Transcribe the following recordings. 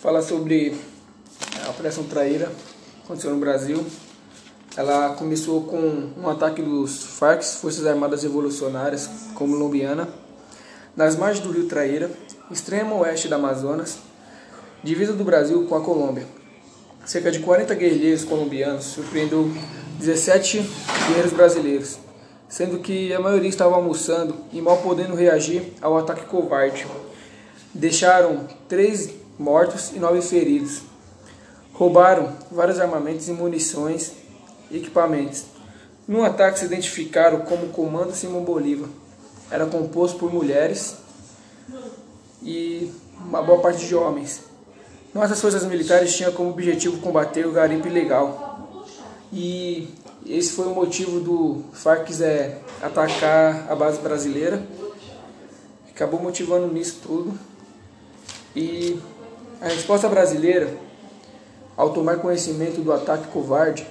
falar sobre a Operação Traíra, aconteceu no Brasil. Ela começou com um ataque dos FARC, Forças Armadas Revolucionárias Colombiana, nas margens do rio Traíra, extremo oeste da Amazonas, divisa do Brasil com a Colômbia. Cerca de 40 guerrilheiros colombianos surpreendeu 17 guerreiros brasileiros, sendo que a maioria estava almoçando e mal podendo reagir ao ataque covarde. Deixaram três mortos e nove feridos. Roubaram vários armamentos e munições e equipamentos. No ataque se identificaram como Comando Simão Bolívar. Era composto por mulheres e uma boa parte de homens. Nossas forças militares tinham como objetivo combater o garimpo ilegal. E esse foi o motivo do FARC é, atacar a base brasileira. Acabou motivando nisso tudo. E a resposta brasileira, ao tomar conhecimento do ataque covarde,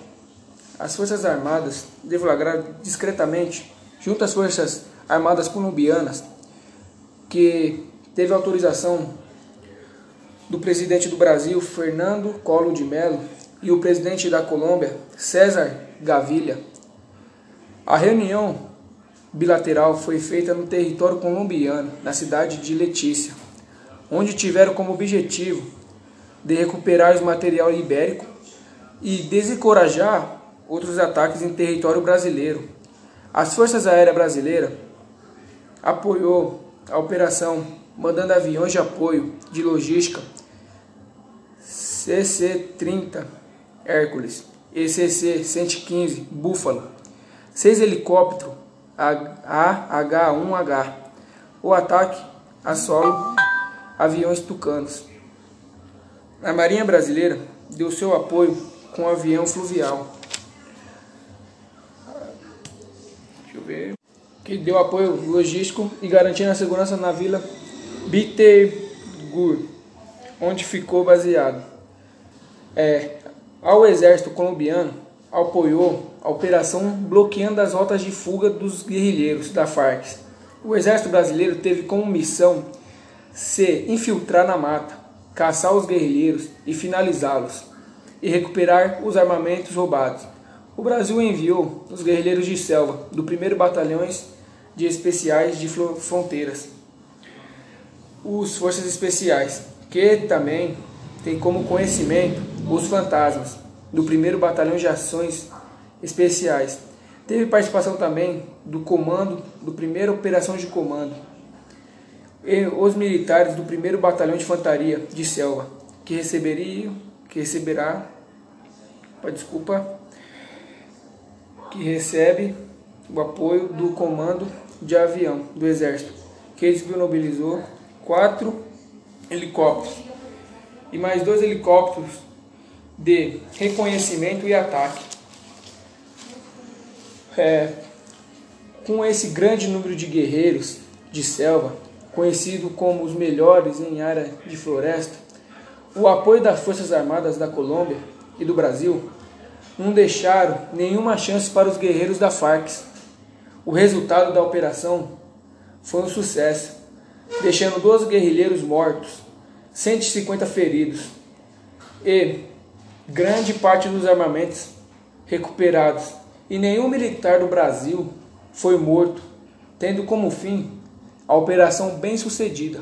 as Forças Armadas deflagraram discretamente, junto às Forças Armadas colombianas, que teve autorização do presidente do Brasil, Fernando Collor de Mello, e o presidente da Colômbia, César Gaviria. A reunião bilateral foi feita no território colombiano, na cidade de Letícia onde tiveram como objetivo de recuperar o material ibérico e desencorajar outros ataques em território brasileiro. As Forças Aéreas Brasileiras apoiou a operação mandando aviões de apoio de logística CC-30 Hércules e CC-115 Búfalo, seis helicópteros AH-1H. O ataque a solo aviões tucanos. A Marinha Brasileira deu seu apoio com um avião fluvial. Deixa eu ver. Que deu apoio logístico e garantindo a segurança na vila Bittergur, onde ficou baseado. É, ao exército colombiano apoiou a operação bloqueando as rotas de fuga dos guerrilheiros da Farc. O exército brasileiro teve como missão se infiltrar na mata, caçar os guerrilheiros e finalizá-los, e recuperar os armamentos roubados. O Brasil enviou os guerrilheiros de selva do 1 Batalhões de Especiais de Fronteiras, os Forças Especiais, que também tem como conhecimento os fantasmas do 1 Batalhão de Ações Especiais. Teve participação também do comando do 1 Operação de Comando os militares do 1 Batalhão de Infantaria de Selva, que receberiam, que receberá, desculpa, que recebe o apoio do Comando de Avião do Exército, que disponibilizou quatro helicópteros e mais dois helicópteros de reconhecimento e ataque. É, com esse grande número de guerreiros de selva, conhecido como os melhores em área de floresta, o apoio das Forças Armadas da Colômbia e do Brasil não deixaram nenhuma chance para os guerreiros da Farc. O resultado da operação foi um sucesso, deixando 12 guerrilheiros mortos, 150 feridos e grande parte dos armamentos recuperados. E nenhum militar do Brasil foi morto, tendo como fim a operação bem sucedida.